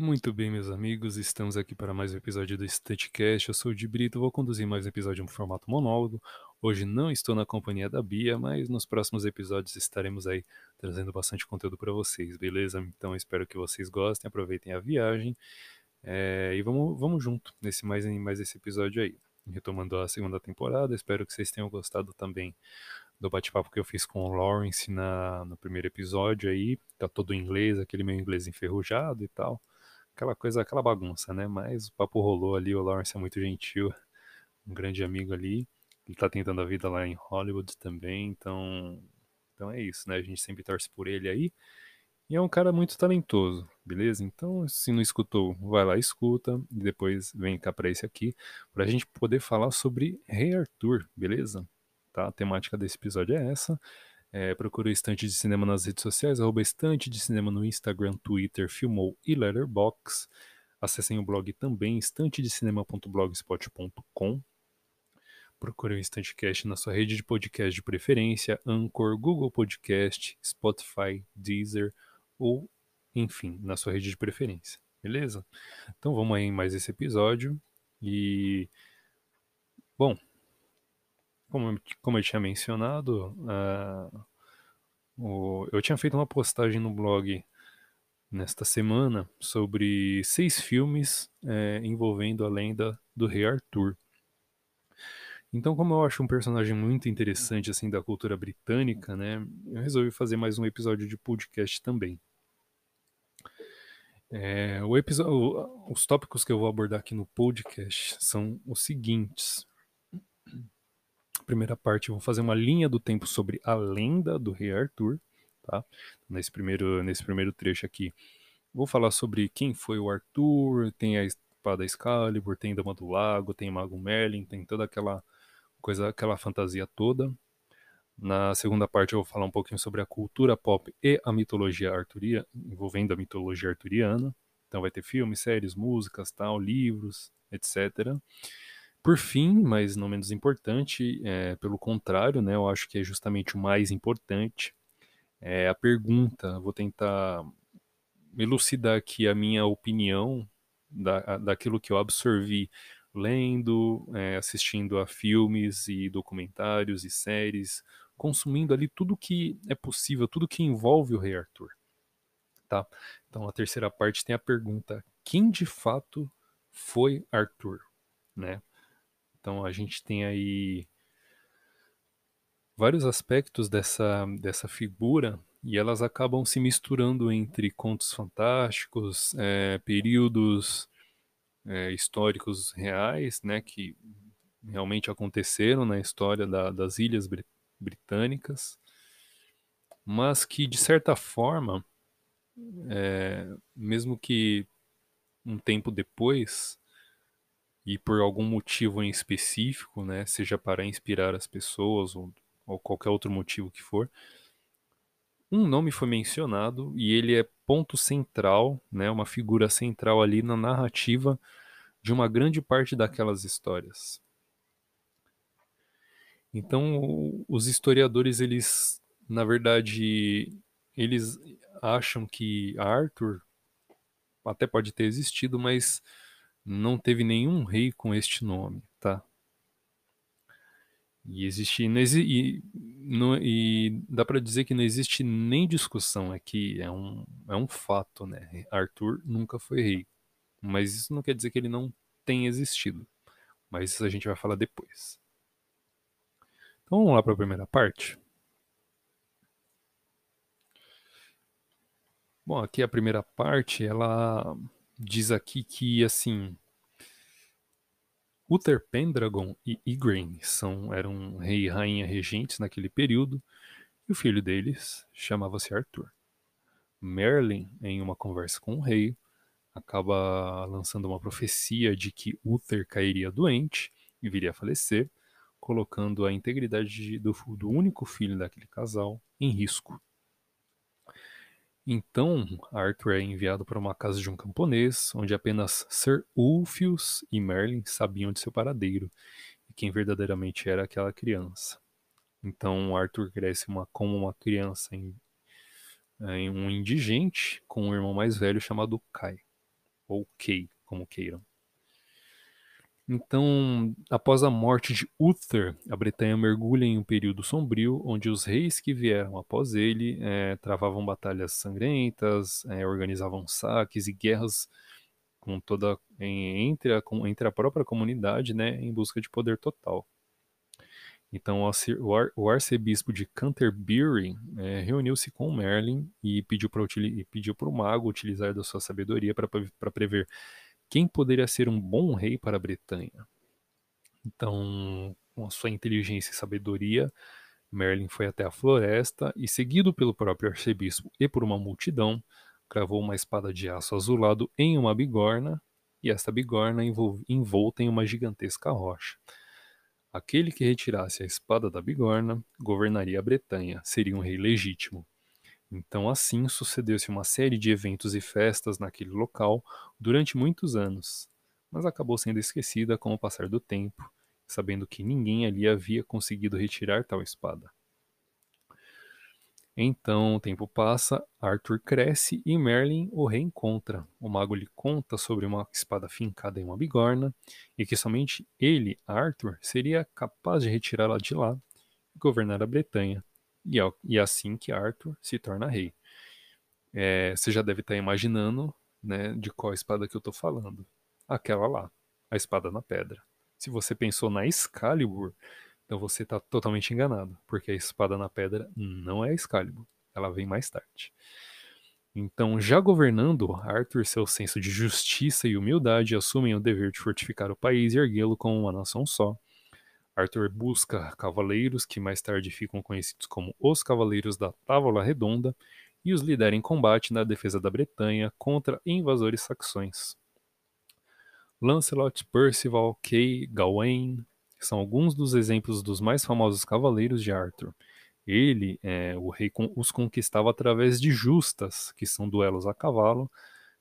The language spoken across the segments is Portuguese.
Muito bem, meus amigos, estamos aqui para mais um episódio do Studcast. Eu sou o Di Brito, vou conduzir mais um episódio no formato monólogo. Hoje não estou na companhia da Bia, mas nos próximos episódios estaremos aí trazendo bastante conteúdo para vocês, beleza? Então espero que vocês gostem, aproveitem a viagem é, e vamos, vamos junto nesse mais, mais esse episódio aí. Retomando a segunda temporada, espero que vocês tenham gostado também do bate-papo que eu fiz com o Lawrence na, no primeiro episódio aí. Tá todo em inglês, aquele meu inglês enferrujado e tal aquela coisa, aquela bagunça, né? Mas o papo rolou ali, o Lawrence é muito gentil, um grande amigo ali. Ele tá tentando a vida lá em Hollywood também, então, então é isso, né? A gente sempre torce por ele aí. E é um cara muito talentoso, beleza? Então, se não escutou, vai lá, escuta, e depois vem cá para esse aqui, pra gente poder falar sobre Rei Arthur, beleza? Tá? A temática desse episódio é essa. É, procure o Estante de Cinema nas redes sociais, arroba Estante de Cinema no Instagram, Twitter, Filmou e Letterboxd. Acessem o blog também, estantedecinema.blogspot.com. Procure o Estantecast na sua rede de podcast de preferência, Anchor, Google Podcast, Spotify, Deezer ou, enfim, na sua rede de preferência. Beleza? Então vamos aí em mais esse episódio. E. Bom, como, como eu tinha mencionado, uh, o, eu tinha feito uma postagem no blog nesta semana sobre seis filmes é, envolvendo a lenda do Rei Arthur. Então, como eu acho um personagem muito interessante assim da cultura britânica, né, eu resolvi fazer mais um episódio de podcast também. É, o episódio, os tópicos que eu vou abordar aqui no podcast são os seguintes primeira parte eu vou fazer uma linha do tempo sobre a lenda do rei Arthur, tá? Nesse primeiro, nesse primeiro trecho aqui, vou falar sobre quem foi o Arthur, tem a espada Excalibur, tem Dama do Lago, tem Mago Merlin, tem toda aquela coisa, aquela fantasia toda. Na segunda parte eu vou falar um pouquinho sobre a cultura pop e a mitologia arturia, envolvendo a mitologia arturiana. Então vai ter filmes, séries, músicas, tal, livros, etc. Por fim, mas não menos importante, é, pelo contrário, né, eu acho que é justamente o mais importante, é a pergunta. Vou tentar elucidar aqui a minha opinião da, daquilo que eu absorvi lendo, é, assistindo a filmes e documentários e séries, consumindo ali tudo que é possível, tudo que envolve o Rei Arthur. Tá? Então a terceira parte tem a pergunta: quem de fato foi Arthur? Né? Então a gente tem aí vários aspectos dessa, dessa figura e elas acabam se misturando entre contos fantásticos, é, períodos é, históricos reais, né, que realmente aconteceram na história da, das ilhas britânicas, mas que de certa forma, é, mesmo que um tempo depois, e por algum motivo em específico, né, seja para inspirar as pessoas ou, ou qualquer outro motivo que for, um nome foi mencionado e ele é ponto central, né, uma figura central ali na narrativa de uma grande parte daquelas histórias. Então, os historiadores, eles, na verdade, eles acham que Arthur até pode ter existido, mas não teve nenhum rei com este nome, tá? E existe e, não, e dá para dizer que não existe nem discussão aqui, é um, é um fato, né? Arthur nunca foi rei, mas isso não quer dizer que ele não tenha existido. Mas isso a gente vai falar depois. Então vamos lá para a primeira parte. Bom, aqui a primeira parte, ela diz aqui que, assim, Uther Pendragon e Igraine são, eram rei e rainha regentes naquele período, e o filho deles chamava-se Arthur. Merlin, em uma conversa com o rei, acaba lançando uma profecia de que Uther cairia doente e viria a falecer, colocando a integridade do, do único filho daquele casal em risco. Então, Arthur é enviado para uma casa de um camponês, onde apenas Sir Ulfius e Merlin sabiam de seu paradeiro e quem verdadeiramente era aquela criança. Então, Arthur cresce uma, como uma criança em, em um indigente com um irmão mais velho chamado Kai. ou Kay, como queiram. Então, após a morte de Uther, a Bretanha mergulha em um período sombrio, onde os reis que vieram após ele é, travavam batalhas sangrentas, é, organizavam saques e guerras com toda em, entre, a, entre a própria comunidade, né, em busca de poder total. Então, o, ar, o arcebispo de Canterbury é, reuniu-se com Merlin e pediu para o mago utilizar da sua sabedoria para prever quem poderia ser um bom rei para a Bretanha. Então, com a sua inteligência e sabedoria, Merlin foi até a floresta e, seguido pelo próprio arcebispo e por uma multidão, cravou uma espada de aço azulado em uma bigorna, e esta bigorna envolta em uma gigantesca rocha. Aquele que retirasse a espada da bigorna governaria a Bretanha, seria um rei legítimo. Então, assim, sucedeu-se uma série de eventos e festas naquele local durante muitos anos, mas acabou sendo esquecida com o passar do tempo, sabendo que ninguém ali havia conseguido retirar tal espada. Então, o tempo passa, Arthur cresce e Merlin o reencontra. O mago lhe conta sobre uma espada fincada em uma bigorna e que somente ele, Arthur, seria capaz de retirá-la de lá e governar a Bretanha. E, é, e é assim que Arthur se torna rei. É, você já deve estar imaginando né, de qual espada que eu estou falando. Aquela lá, a espada na pedra. Se você pensou na Excalibur, então você está totalmente enganado, porque a espada na pedra não é a Excalibur, ela vem mais tarde. Então, já governando, Arthur, seu senso de justiça e humildade assumem o dever de fortificar o país e erguê-lo como uma nação só. Arthur busca cavaleiros que mais tarde ficam conhecidos como os Cavaleiros da Távola Redonda e os lidera em combate na defesa da Bretanha contra invasores saxões. Lancelot, Percival, Kay, Gawain, são alguns dos exemplos dos mais famosos cavaleiros de Arthur. Ele, é, o rei, os conquistava através de justas, que são duelos a cavalo.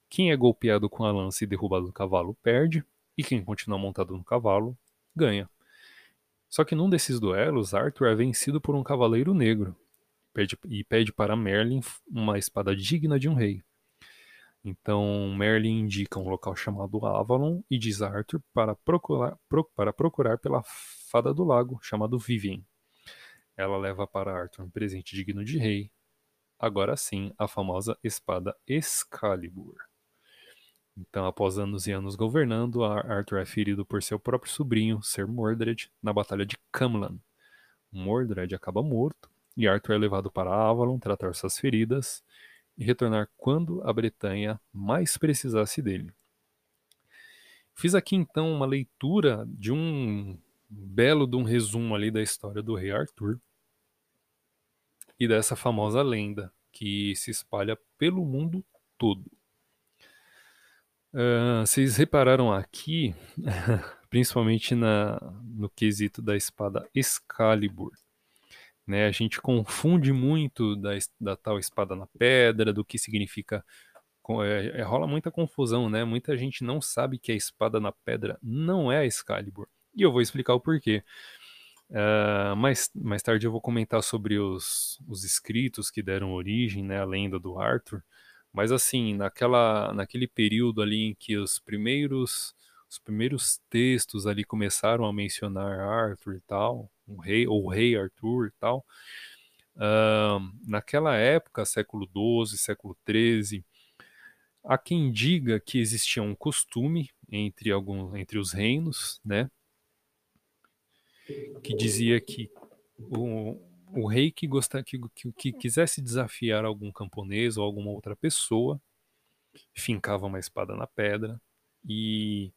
Quem é golpeado com a lança e derrubado do cavalo perde, e quem continua montado no cavalo ganha. Só que num desses duelos, Arthur é vencido por um cavaleiro negro e pede para Merlin uma espada digna de um rei. Então Merlin indica um local chamado Avalon e diz a Arthur para procurar, pro, para procurar pela fada do lago, chamado Vivien. Ela leva para Arthur um presente digno de rei. Agora sim, a famosa espada Excalibur. Então, após anos e anos governando, Arthur é ferido por seu próprio sobrinho, Ser Mordred, na Batalha de Camlan. Mordred acaba morto e Arthur é levado para Avalon tratar suas feridas e retornar quando a Bretanha mais precisasse dele. Fiz aqui então uma leitura de um belo de um resumo ali da história do rei Arthur e dessa famosa lenda que se espalha pelo mundo todo. Vocês repararam aqui, principalmente na, no quesito da espada Excalibur, né? A gente confunde muito da, da tal espada na pedra, do que significa. É, é, rola muita confusão, né? Muita gente não sabe que a espada na pedra não é a Excalibur. E eu vou explicar o porquê. Uh, mais, mais tarde eu vou comentar sobre os, os escritos que deram origem né, à lenda do Arthur. Mas assim, naquela, naquele período ali em que os primeiros os primeiros textos ali começaram a mencionar Arthur e tal, o rei ou o rei Arthur e tal. Uh, naquela época, século XII, século XIII, há quem diga que existia um costume entre algum, entre os reinos, né, que dizia que o, o rei que, gosta, que, que, que quisesse desafiar algum camponês ou alguma outra pessoa fincava uma espada na pedra e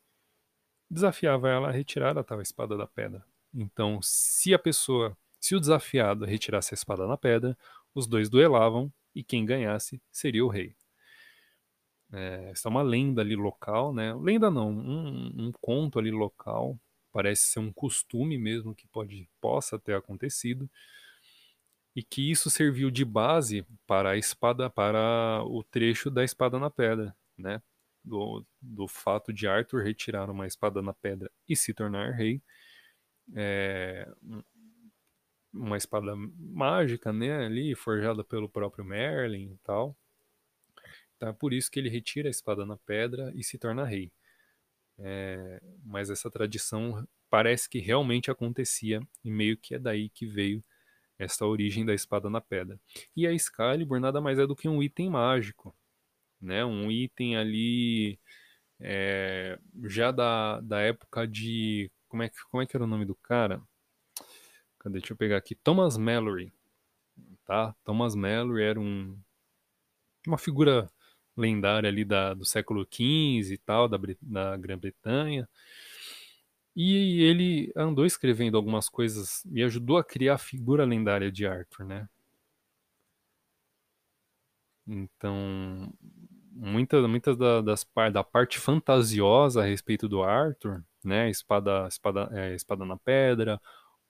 desafiava ela a retirar a tal espada da pedra. Então, se a pessoa, se o desafiado retirasse a espada na pedra, os dois duelavam e quem ganhasse seria o rei. É, essa é uma lenda ali local, né? Lenda não, um, um, conto ali local. Parece ser um costume mesmo que pode possa ter acontecido e que isso serviu de base para a espada, para o trecho da espada na pedra, né? Do, do fato de Arthur retirar uma espada na pedra e se tornar rei, é, uma espada mágica, né, ali forjada pelo próprio Merlin e tal. Tá? Por isso que ele retira a espada na pedra e se torna rei. É, mas essa tradição parece que realmente acontecia e meio que é daí que veio essa origem da espada na pedra. E a Excalibur nada mais é do que um item mágico, né? Um item ali é, já da, da época de como é que como é que era o nome do cara? Cadê? Deixa eu pegar aqui. Thomas Mallory, tá? Thomas Mallory era um uma figura lendária ali da, do século XV e tal, da, da Grã-Bretanha. E ele andou escrevendo algumas coisas e ajudou a criar a figura lendária de Arthur, né? Então, muitas muitas da, das da parte fantasiosa a respeito do Arthur, né? Espada, espada, é, espada na pedra,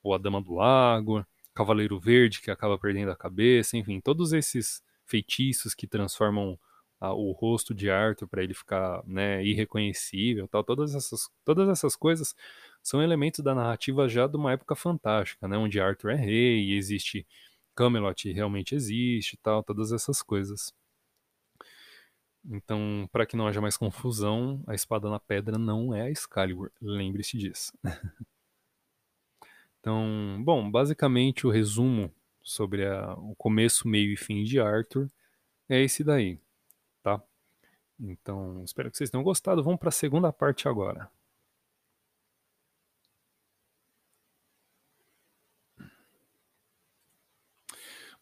ou a Dama do Lago, Cavaleiro Verde que acaba perdendo a cabeça, enfim, todos esses feitiços que transformam a, o rosto de Arthur para ele ficar né, irreconhecível, tal, todas essas, todas essas coisas são elementos da narrativa já de uma época fantástica, né, onde Arthur é rei e existe Camelot realmente existe, tal, todas essas coisas. Então, para que não haja mais confusão, a espada na pedra não é a Excalibur, lembre-se disso. então, bom, basicamente o resumo sobre a, o começo, meio e fim de Arthur é esse daí tá? Então, espero que vocês tenham gostado. Vamos para a segunda parte agora.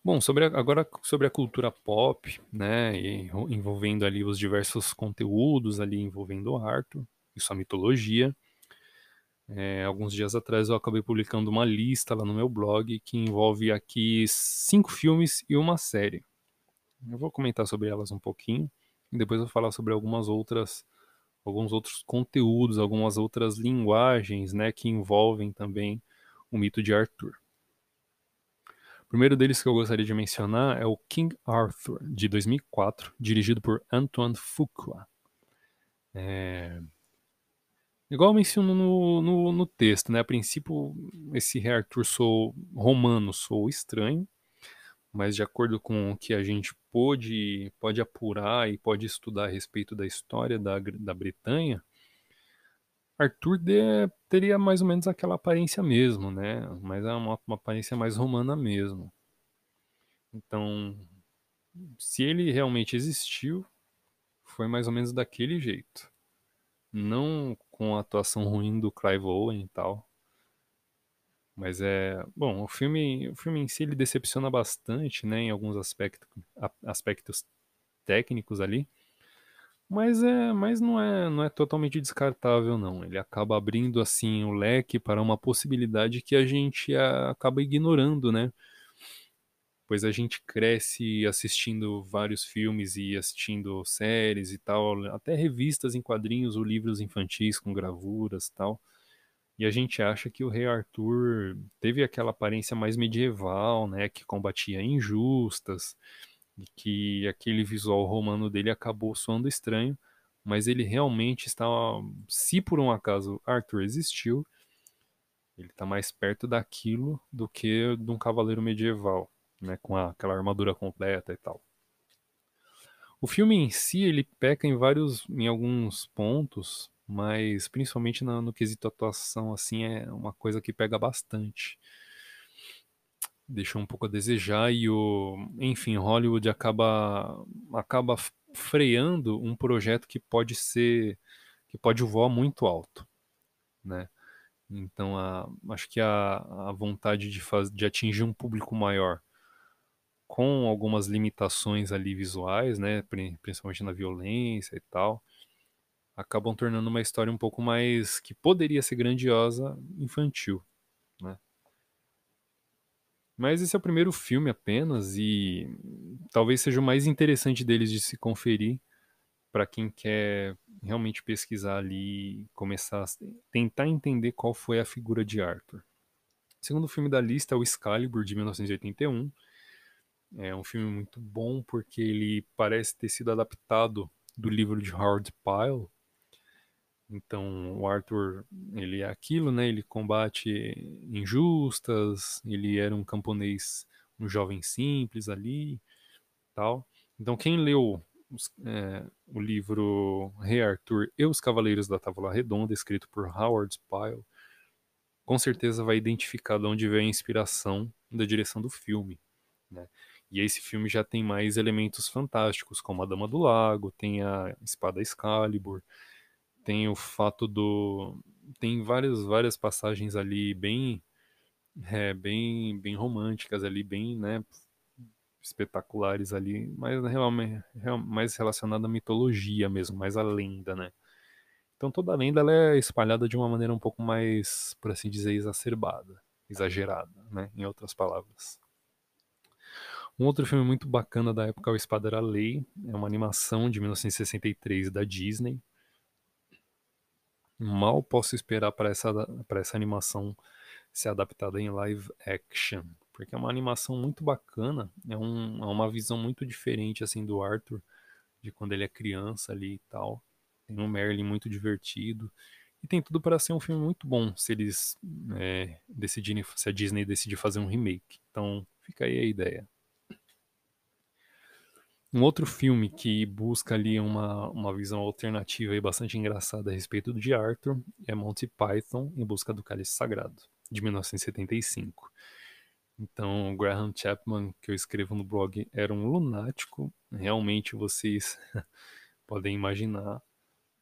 Bom, sobre a, agora sobre a cultura pop, né, envolvendo ali os diversos conteúdos ali envolvendo o Arthur e sua mitologia. É, alguns dias atrás eu acabei publicando uma lista lá no meu blog que envolve aqui cinco filmes e uma série. Eu vou comentar sobre elas um pouquinho e depois vou falar sobre algumas outras alguns outros conteúdos, algumas outras linguagens, né, que envolvem também o mito de Arthur. O primeiro deles que eu gostaria de mencionar é o King Arthur, de 2004, dirigido por Antoine Fuqua. É... Igual eu menciono no, no, no, texto, né? A princípio, esse rei Arthur sou romano, sou estranho, mas de acordo com o que a gente pôde, pode apurar e pode estudar a respeito da história da, da Bretanha, Arthur de, teria mais ou menos aquela aparência mesmo, né? Mas é uma, uma aparência mais romana mesmo. Então, se ele realmente existiu, foi mais ou menos daquele jeito. Não com a atuação ruim do Clive Owen e tal, mas é. Bom, o filme, o filme em si ele decepciona bastante, né? Em alguns aspectos, aspectos técnicos ali. Mas, é, mas não, é, não é totalmente descartável, não. Ele acaba abrindo assim o leque para uma possibilidade que a gente acaba ignorando, né? Pois a gente cresce assistindo vários filmes e assistindo séries e tal, até revistas em quadrinhos ou livros infantis com gravuras tal. E a gente acha que o rei Arthur teve aquela aparência mais medieval, né, que combatia injustas, e que aquele visual romano dele acabou soando estranho, mas ele realmente está, se por um acaso Arthur existiu, ele está mais perto daquilo do que de um cavaleiro medieval, né, com a, aquela armadura completa e tal. O filme em si ele peca em vários, em alguns pontos, mas principalmente no, no quesito atuação, assim, é uma coisa que pega bastante. Deixou um pouco a desejar e o, enfim, Hollywood acaba acaba freando um projeto que pode ser que pode voar muito alto, né? Então, a, acho que a, a vontade de, faz, de atingir um público maior com algumas limitações ali visuais, né, principalmente na violência e tal, acabam tornando uma história um pouco mais que poderia ser grandiosa, infantil, né? Mas esse é o primeiro filme apenas e talvez seja o mais interessante deles de se conferir para quem quer realmente pesquisar ali começar a tentar entender qual foi a figura de Arthur. O segundo filme da lista é o Excalibur de 1981. É um filme muito bom porque ele parece ter sido adaptado do livro de Howard Pyle, então, o Arthur, ele é aquilo, né? Ele combate injustas, ele era um camponês, um jovem simples ali, tal. Então, quem leu os, é, o livro Rei Arthur e os Cavaleiros da Távola Redonda, escrito por Howard Pyle, com certeza vai identificar de onde vem a inspiração da direção do filme. Né? E esse filme já tem mais elementos fantásticos, como a Dama do Lago, tem a espada Excalibur, tem o fato do. Tem várias, várias passagens ali bem. É, bem, bem românticas ali, bem, né, espetaculares ali, mas realmente mais relacionada à mitologia mesmo, mais à lenda, né? Então toda a lenda ela é espalhada de uma maneira um pouco mais, por assim dizer, exacerbada, exagerada, né? Em outras palavras. Um outro filme muito bacana da época é O Espada era Lei, é uma animação de 1963 da Disney. Mal posso esperar para essa, essa animação ser adaptada em live action, porque é uma animação muito bacana, é, um, é uma visão muito diferente assim do Arthur, de quando ele é criança ali e tal. Tem um Merlin muito divertido. E tem tudo para ser um filme muito bom se eles é, decidirem, se a Disney decidir fazer um remake. Então fica aí a ideia. Um outro filme que busca ali uma, uma visão alternativa e bastante engraçada a respeito de Arthur é Monty Python em Busca do Cálice Sagrado, de 1975. Então, Graham Chapman, que eu escrevo no blog, era um lunático. Realmente vocês podem imaginar.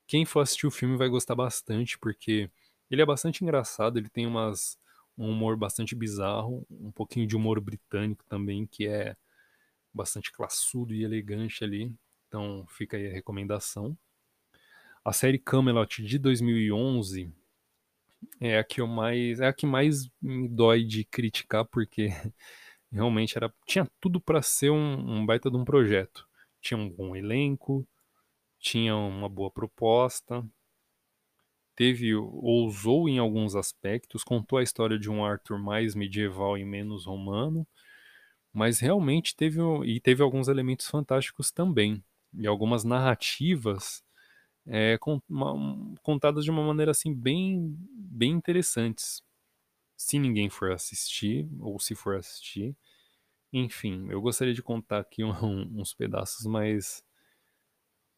Quem for assistir o filme vai gostar bastante, porque ele é bastante engraçado, ele tem umas, um humor bastante bizarro, um pouquinho de humor britânico também, que é bastante classudo e elegante ali. Então fica aí a recomendação. A série Camelot de 2011 é a que eu mais é a que mais me dói de criticar porque realmente era tinha tudo para ser um, um, baita de um projeto. Tinha um bom elenco, tinha uma boa proposta, teve ousou em alguns aspectos, contou a história de um Arthur mais medieval e menos romano mas realmente teve e teve alguns elementos fantásticos também e algumas narrativas é, contadas de uma maneira assim bem bem interessantes. Se ninguém for assistir ou se for assistir enfim eu gostaria de contar aqui um, uns pedaços mas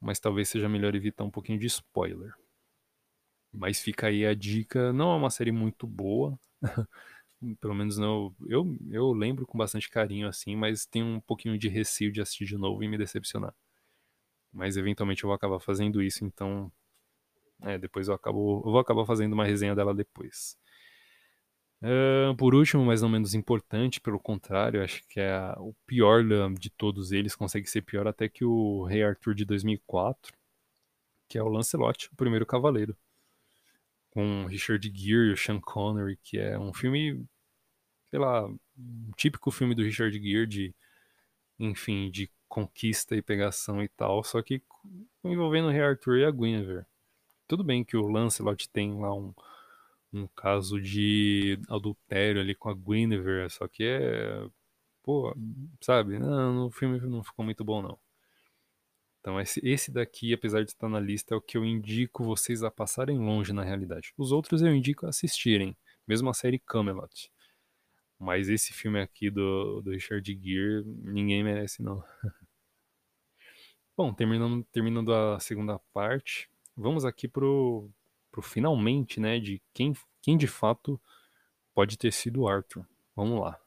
mas talvez seja melhor evitar um pouquinho de spoiler. Mas fica aí a dica não é uma série muito boa Pelo menos não, eu, eu lembro com bastante carinho assim, mas tenho um pouquinho de receio de assistir de novo e me decepcionar. Mas eventualmente eu vou acabar fazendo isso, então é, depois eu acabo, eu vou acabar fazendo uma resenha dela depois. Uh, por último, mas não menos importante, pelo contrário, acho que é a, o pior de todos eles, consegue ser pior até que o Rei Arthur de 2004, que é o Lancelot, o primeiro cavaleiro com Richard Gere e o Sean Connery, que é um filme, sei lá, um típico filme do Richard Gere de, enfim, de conquista e pegação e tal, só que envolvendo o Rei Arthur e a Guinevere. Tudo bem que o Lancelot tem lá um, um caso de adultério ali com a Guinevere, só que é, pô, sabe, não, no filme não ficou muito bom não. Então esse, daqui, apesar de estar na lista, é o que eu indico vocês a passarem longe na realidade. Os outros eu indico a assistirem, mesmo a série Camelot. Mas esse filme aqui do, do Richard Gere, ninguém merece não. Bom, terminando, terminando a segunda parte, vamos aqui pro, pro finalmente, né, de quem, quem de fato pode ter sido Arthur. Vamos lá.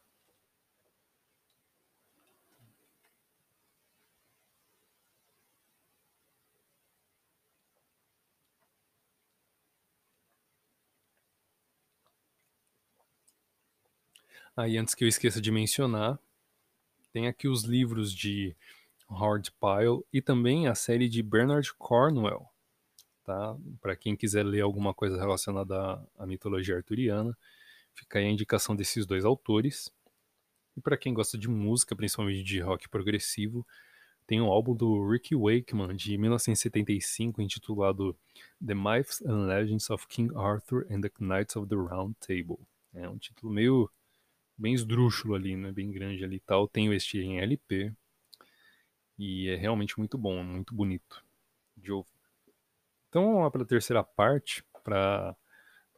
Aí, antes que eu esqueça de mencionar, tem aqui os livros de Howard Pyle e também a série de Bernard Cornwell, tá? Para quem quiser ler alguma coisa relacionada à, à mitologia arturiana, fica aí a indicação desses dois autores. E para quem gosta de música, principalmente de rock progressivo, tem um álbum do Ricky Wakeman de 1975 intitulado The Myths and Legends of King Arthur and the Knights of the Round Table. É um título meio bem esdrúxulo ali, né? Bem grande ali e tal. Tenho este em LP. E é realmente muito bom, muito bonito de ouvir. Então vamos lá para a terceira parte, para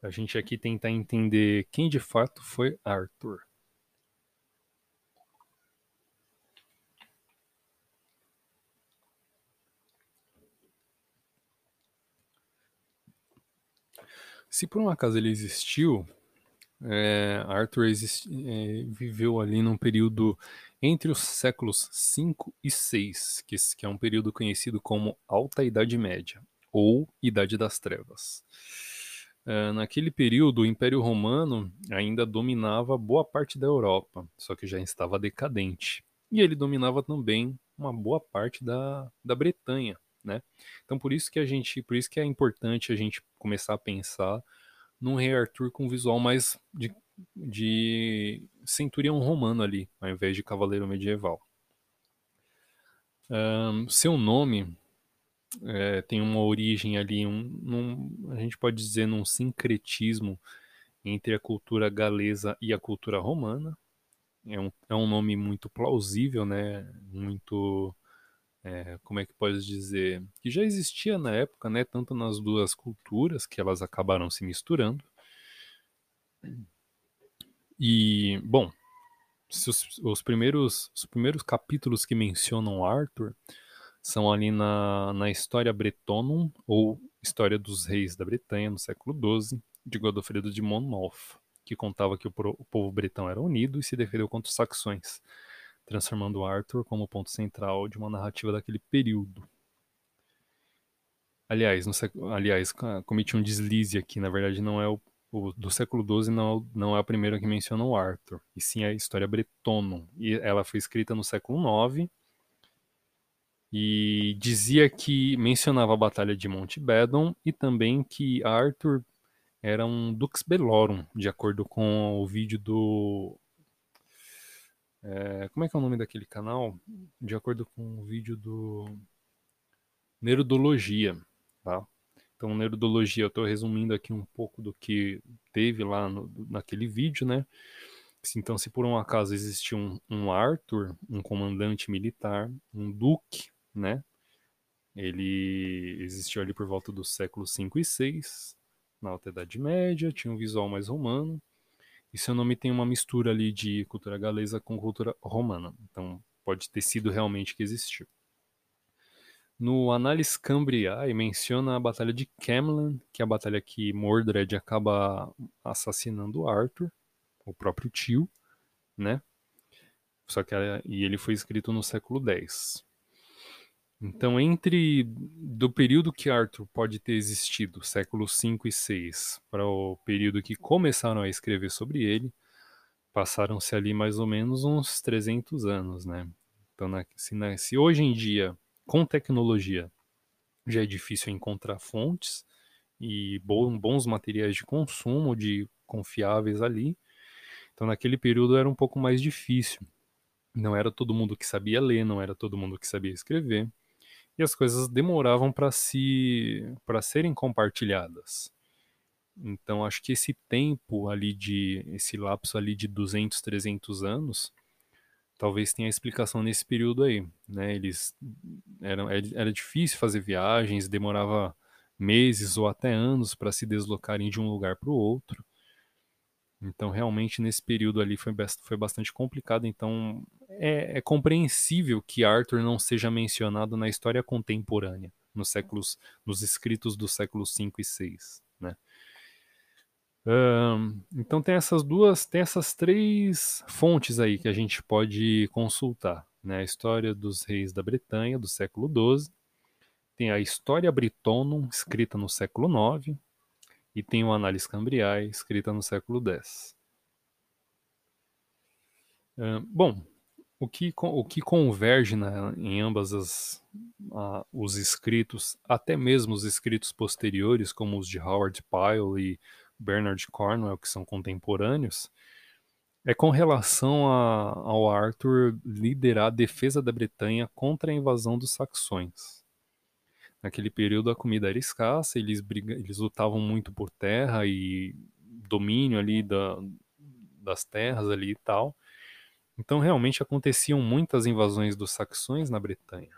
a gente aqui tentar entender quem de fato foi Arthur. Se por um acaso ele existiu, é, Arthur é, viveu ali num período entre os séculos 5 e 6, que, que é um período conhecido como Alta Idade Média, ou Idade das Trevas. Uh, naquele período, o Império Romano ainda dominava boa parte da Europa, só que já estava decadente. E ele dominava também uma boa parte da, da Bretanha, né? Então por isso que a gente, por isso que é importante a gente começar a pensar num rei Arthur com um visual mais de, de centurião romano ali, ao invés de cavaleiro medieval. Um, seu nome é, tem uma origem ali, um, a gente pode dizer num sincretismo entre a cultura galesa e a cultura romana. É um, é um nome muito plausível, né? Muito, é, como é que pode dizer, que já existia na época, né? Tanto nas duas culturas que elas acabaram se misturando. E bom, os, os primeiros, os primeiros capítulos que mencionam Arthur são ali na, na História Bretonum, ou História dos Reis da Bretanha, no século XII, de Godofredo de Monmouth, que contava que o, o povo bretão era unido e se defendeu contra os saxões, transformando Arthur como ponto central de uma narrativa daquele período. Aliás, no, aliás, cometi um deslize aqui, na verdade não é o, o do século XII não, não é a primeira que menciona o Arthur, e sim a História Bretonum, e ela foi escrita no século IX, e dizia que mencionava a Batalha de Montebadon e também que Arthur era um Dux Bellorum, de acordo com o vídeo do. É, como é que é o nome daquele canal? De acordo com o vídeo do. Nerodologia. Tá? Então, Nerodologia, eu estou resumindo aqui um pouco do que teve lá no, naquele vídeo, né? Então, se por um acaso existia um, um Arthur, um comandante militar, um duque, né? Ele existiu ali por volta dos séculos 5 e 6, na Alta Idade Média, tinha um visual mais romano, e seu nome tem uma mistura ali de cultura galesa com cultura romana, então pode ter sido realmente que existiu. No Annales Cambriae menciona a Batalha de Camlan, que é a batalha que Mordred acaba assassinando Arthur, o próprio tio, né? Só que e ele foi escrito no século X. Então, entre do período que Arthur pode ter existido, séculos 5 e 6, para o período que começaram a escrever sobre ele, passaram-se ali mais ou menos uns 300 anos, né? Então, na, se, na, se hoje em dia, com tecnologia, já é difícil encontrar fontes e bons materiais de consumo, de confiáveis ali, então naquele período era um pouco mais difícil. Não era todo mundo que sabia ler, não era todo mundo que sabia escrever e as coisas demoravam para se para serem compartilhadas. Então acho que esse tempo ali de esse lapso ali de 200, 300 anos, talvez tenha explicação nesse período aí, né? Eles eram era difícil fazer viagens, demorava meses ou até anos para se deslocarem de um lugar para o outro. Então, realmente, nesse período ali foi, foi bastante complicado. Então, é, é, compreensível que Arthur não seja mencionado na história contemporânea, nos séculos, nos escritos dos séculos 5 e 6, né? Um, então tem essas duas, tem essas três fontes aí que a gente pode consultar, né? A história dos reis da Bretanha do século XII, tem a História Britonum escrita no século IX, e tem uma análise cambriae escrita no século X. Uh, bom, o que, o que converge em ambas as, uh, os escritos, até mesmo os escritos posteriores, como os de Howard Pyle e Bernard Cornwell, que são contemporâneos, é com relação a, ao Arthur liderar a defesa da Bretanha contra a invasão dos saxões. Naquele período a comida era escassa, eles, briga, eles lutavam muito por terra e domínio ali da, das terras ali e tal. Então realmente aconteciam muitas invasões dos saxões na Bretanha.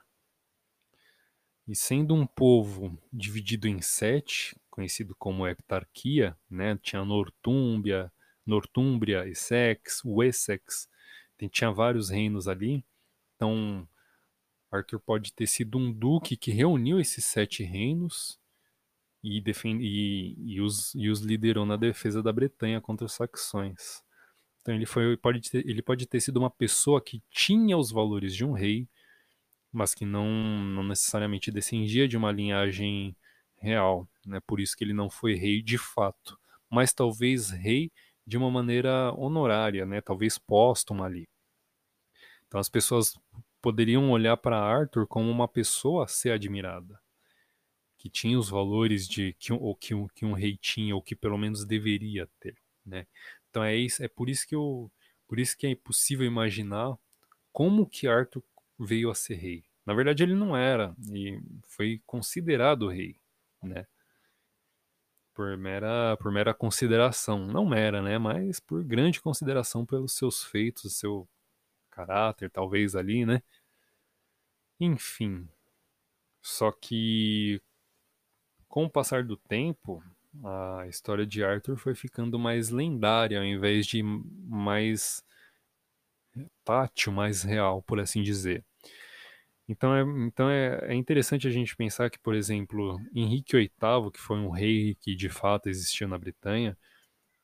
E sendo um povo dividido em sete, conhecido como heptarquia, né, tinha Nortúmbria, Nortúmbria, Essex, Wessex, tinha vários reinos ali. Então Arthur pode ter sido um duque que reuniu esses sete reinos e, defend, e, e, os, e os liderou na defesa da Bretanha contra os saxões. Então ele, foi, pode ter, ele pode ter sido uma pessoa que tinha os valores de um rei, mas que não, não necessariamente descendia de uma linhagem real. Né? Por isso que ele não foi rei de fato, mas talvez rei de uma maneira honorária, né? talvez póstuma ali. Então as pessoas poderiam olhar para Arthur como uma pessoa a ser admirada, que tinha os valores de que, ou que, um, que um rei tinha, ou que pelo menos deveria ter. Né? Então é, isso, é por isso que eu, por isso que é impossível imaginar como que Arthur veio a ser rei. Na verdade ele não era e foi considerado rei, né? Por mera, por mera consideração, não mera, né? Mas por grande consideração pelos seus feitos, seu caráter, talvez ali, né? Enfim. Só que com o passar do tempo, a história de Arthur foi ficando mais lendária ao invés de mais tátil, mais real, por assim dizer. Então, é, então é, é, interessante a gente pensar que, por exemplo, Henrique VIII, que foi um rei que de fato existiu na Bretanha,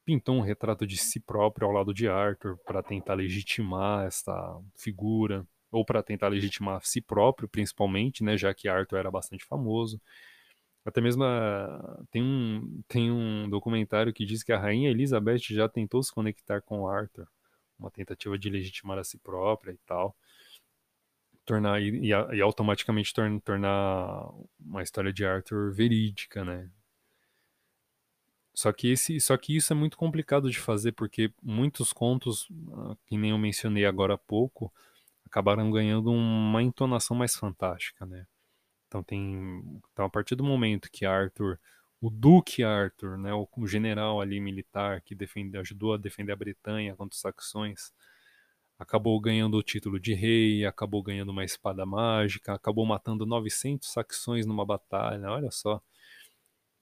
pintou um retrato de si próprio ao lado de Arthur para tentar legitimar essa figura, ou para tentar legitimar si próprio, principalmente, né, já que Arthur era bastante famoso. Até mesmo a, tem, um, tem um documentário que diz que a rainha Elizabeth já tentou se conectar com Arthur, uma tentativa de legitimar a si própria e tal, tornar e, e automaticamente torna, tornar uma história de Arthur verídica, né? Só que, esse, só que isso é muito complicado de fazer porque muitos contos, ah, que nem eu mencionei agora há pouco, acabaram ganhando uma entonação mais fantástica, né? Então tem, então a partir do momento que Arthur, o Duque Arthur, né, o, o general ali militar que defende, ajudou a defender a Bretanha contra os saxões, acabou ganhando o título de rei, acabou ganhando uma espada mágica, acabou matando 900 saxões numa batalha, olha só.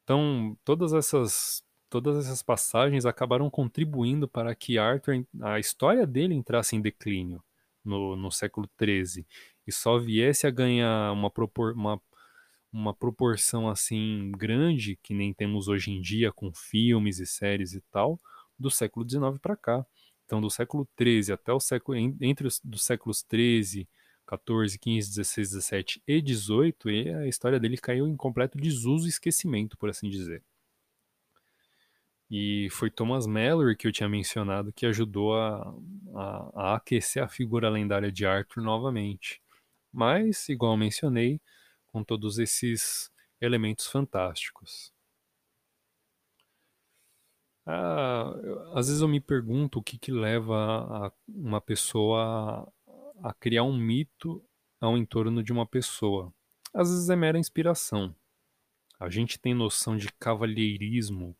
Então, todas essas todas essas passagens acabaram contribuindo para que Arthur, a história dele entrasse em declínio no, no século XIII e só viesse a ganhar uma, propor, uma, uma proporção assim grande, que nem temos hoje em dia com filmes e séries e tal, do século XIX para cá. Então, do século XIII até o século entre os dos séculos XIII, XIV, XV, XVI, XVII e XVIII, a história dele caiu em completo desuso e esquecimento, por assim dizer. E foi Thomas Mallory que eu tinha mencionado que ajudou a, a, a aquecer a figura lendária de Arthur novamente. Mas, igual mencionei, com todos esses elementos fantásticos. Ah, às vezes eu me pergunto o que, que leva a uma pessoa a, a criar um mito ao entorno de uma pessoa. Às vezes é mera inspiração. A gente tem noção de cavalheirismo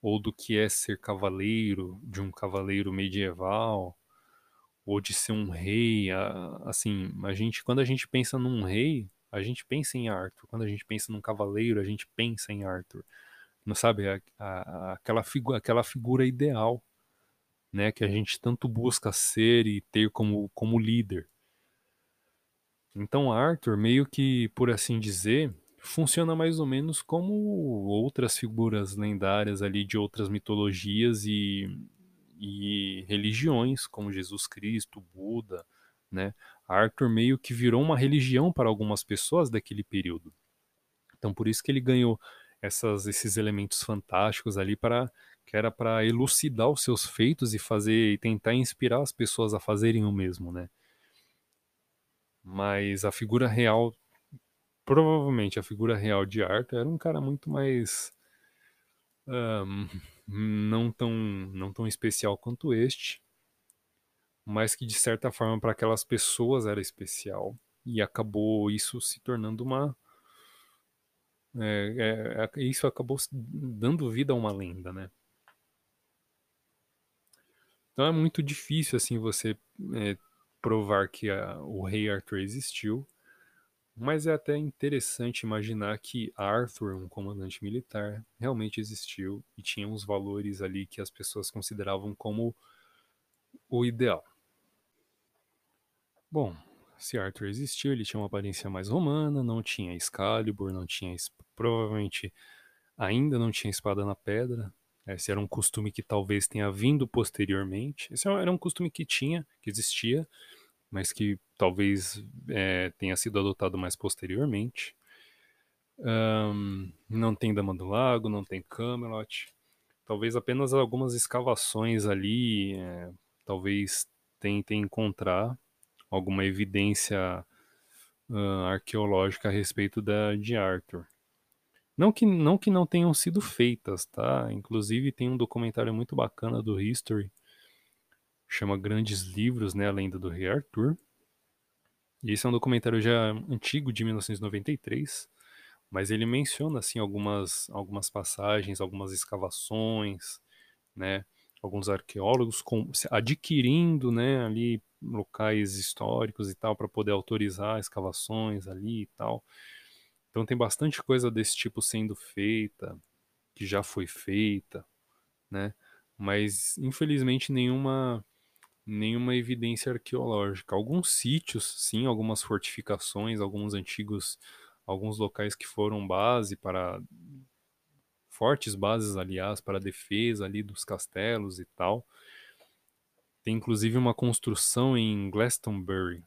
ou do que é ser cavaleiro, de um cavaleiro medieval, ou de ser um rei, assim, a gente, quando a gente pensa num rei, a gente pensa em Arthur. Quando a gente pensa num cavaleiro, a gente pensa em Arthur. Não sabe a, a, aquela figura, aquela figura ideal, né, que a gente tanto busca ser e ter como como líder. Então Arthur meio que, por assim dizer, funciona mais ou menos como outras figuras lendárias ali de outras mitologias e, e religiões, como Jesus Cristo, Buda, né? Arthur meio que virou uma religião para algumas pessoas daquele período. Então por isso que ele ganhou essas, esses elementos fantásticos ali para que era para elucidar os seus feitos e fazer e tentar inspirar as pessoas a fazerem o mesmo, né? Mas a figura real provavelmente a figura real de Arthur era um cara muito mais um, não tão não tão especial quanto este, mas que de certa forma para aquelas pessoas era especial e acabou isso se tornando uma é, é, é isso acabou dando vida a uma lenda, né? Então é muito difícil assim você é, provar que a, o rei Arthur existiu mas é até interessante imaginar que Arthur, um comandante militar, realmente existiu e tinha uns valores ali que as pessoas consideravam como o ideal. Bom, se Arthur existiu, ele tinha uma aparência mais romana, não tinha Excalibur, não tinha provavelmente ainda não tinha espada na pedra. Esse era um costume que talvez tenha vindo posteriormente. Esse era um costume que tinha, que existia, mas que talvez é, tenha sido adotado mais posteriormente. Um, não tem Dama do Lago, não tem Camelot. Talvez apenas algumas escavações ali, é, talvez tentem encontrar alguma evidência uh, arqueológica a respeito da, de Arthur. Não que, não que não tenham sido feitas, tá? Inclusive tem um documentário muito bacana do History, chama Grandes Livros, né, a lenda do rei Arthur. E esse é um documentário já antigo, de 1993, mas ele menciona, assim, algumas, algumas passagens, algumas escavações, né, alguns arqueólogos com, adquirindo, né, ali locais históricos e tal, para poder autorizar escavações ali e tal. Então tem bastante coisa desse tipo sendo feita, que já foi feita, né? Mas infelizmente nenhuma nenhuma evidência arqueológica. Alguns sítios, sim, algumas fortificações, alguns antigos, alguns locais que foram base para fortes bases, aliás, para defesa ali dos castelos e tal. Tem inclusive uma construção em Glastonbury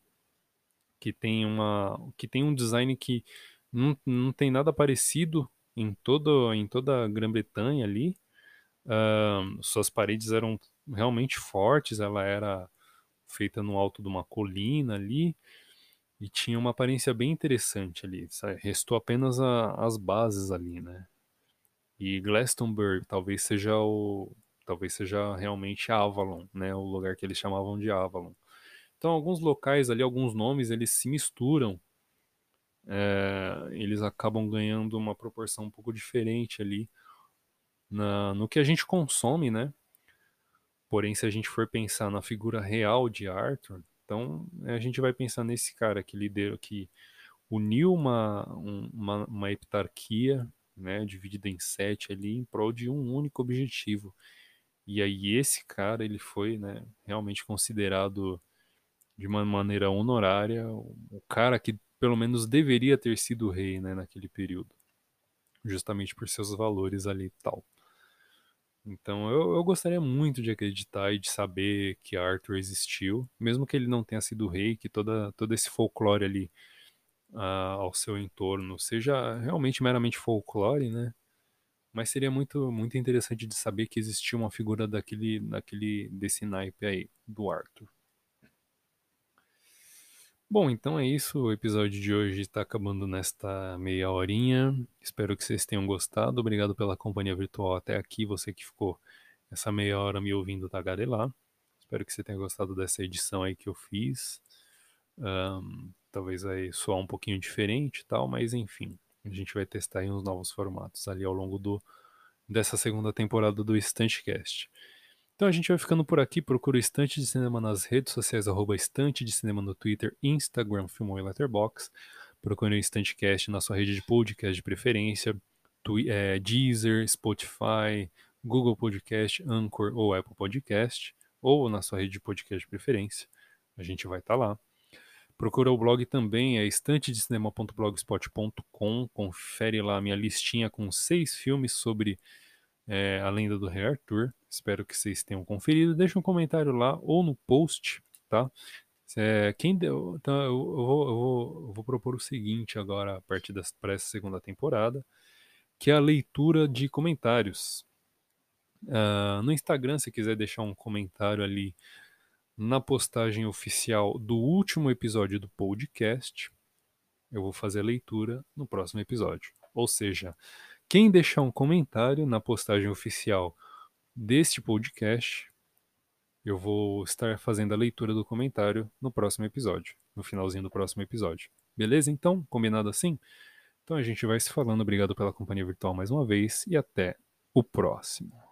que tem uma que tem um design que não, não tem nada parecido em, todo, em toda a Grã-Bretanha ali. Uh, suas paredes eram realmente fortes, ela era feita no alto de uma colina ali e tinha uma aparência bem interessante ali. Restou apenas a, as bases ali, né? E Glastonbury talvez seja o talvez seja realmente Avalon, né? O lugar que eles chamavam de Avalon. Então alguns locais ali, alguns nomes, eles se misturam é, eles acabam ganhando uma proporção um pouco diferente ali na, no que a gente consome, né? Porém, se a gente for pensar na figura real de Arthur, então a gente vai pensar nesse cara que liderou, que uniu uma, uma, uma né, dividida em sete ali, em prol de um único objetivo. E aí esse cara, ele foi, né, realmente considerado de uma maneira honorária o cara que pelo menos deveria ter sido rei né, naquele período, justamente por seus valores ali e tal. Então eu, eu, gostaria muito de acreditar e de saber que Arthur existiu, mesmo que ele não tenha sido rei, que toda, todo esse folclore ali uh, ao seu entorno seja realmente meramente folclore, né? Mas seria muito, muito interessante de saber que existia uma figura daquele, daquele desse naipe aí, do Arthur. Bom, então é isso. O episódio de hoje está acabando nesta meia horinha. Espero que vocês tenham gostado. Obrigado pela companhia virtual até aqui. Você que ficou essa meia hora me ouvindo tagarelar. Espero que você tenha gostado dessa edição aí que eu fiz. Um, talvez aí soar um pouquinho diferente e tal, mas enfim. A gente vai testar aí uns novos formatos ali ao longo do, dessa segunda temporada do Stantcast. Então a gente vai ficando por aqui. Procura o Estante de Cinema nas redes sociais, arroba Estante de Cinema no Twitter, Instagram, Filmou e Letterboxd. Procure o Estantecast na sua rede de podcast de preferência, é, Deezer, Spotify, Google Podcast, Anchor ou Apple Podcast, ou na sua rede de podcast de preferência. A gente vai estar tá lá. Procura o blog também, é estantedecinema.blogspot.com. Confere lá a minha listinha com seis filmes sobre é, A Lenda do Rei Arthur. Espero que vocês tenham conferido. Deixa um comentário lá ou no post, tá? É, quem deu, então eu, vou, eu, vou, eu, vou, propor o seguinte agora, a partir para essa segunda temporada, que é a leitura de comentários. Uh, no Instagram, se quiser deixar um comentário ali na postagem oficial do último episódio do podcast, eu vou fazer a leitura no próximo episódio. Ou seja, quem deixar um comentário na postagem oficial deste podcast, eu vou estar fazendo a leitura do comentário no próximo episódio, no finalzinho do próximo episódio. Beleza? Então, combinado assim? Então a gente vai se falando. Obrigado pela companhia virtual mais uma vez e até o próximo.